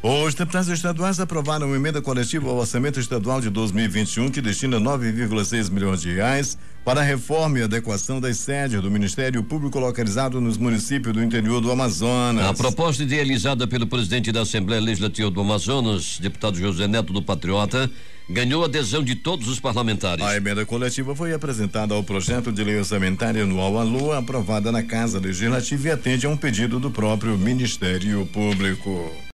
Os deputados estaduais aprovaram uma emenda coletiva ao orçamento estadual de 2021 que destina 9,6 milhões de reais para a reforma e adequação das sedes do Ministério Público localizado nos municípios do interior do Amazonas. A proposta idealizada pelo presidente da Assembleia Legislativa do Amazonas, deputado José Neto do Patriota, ganhou adesão de todos os parlamentares. A emenda coletiva foi apresentada ao projeto de lei orçamentária anual à Lua, aprovada na Casa Legislativa e atende a um pedido do próprio Ministério Público.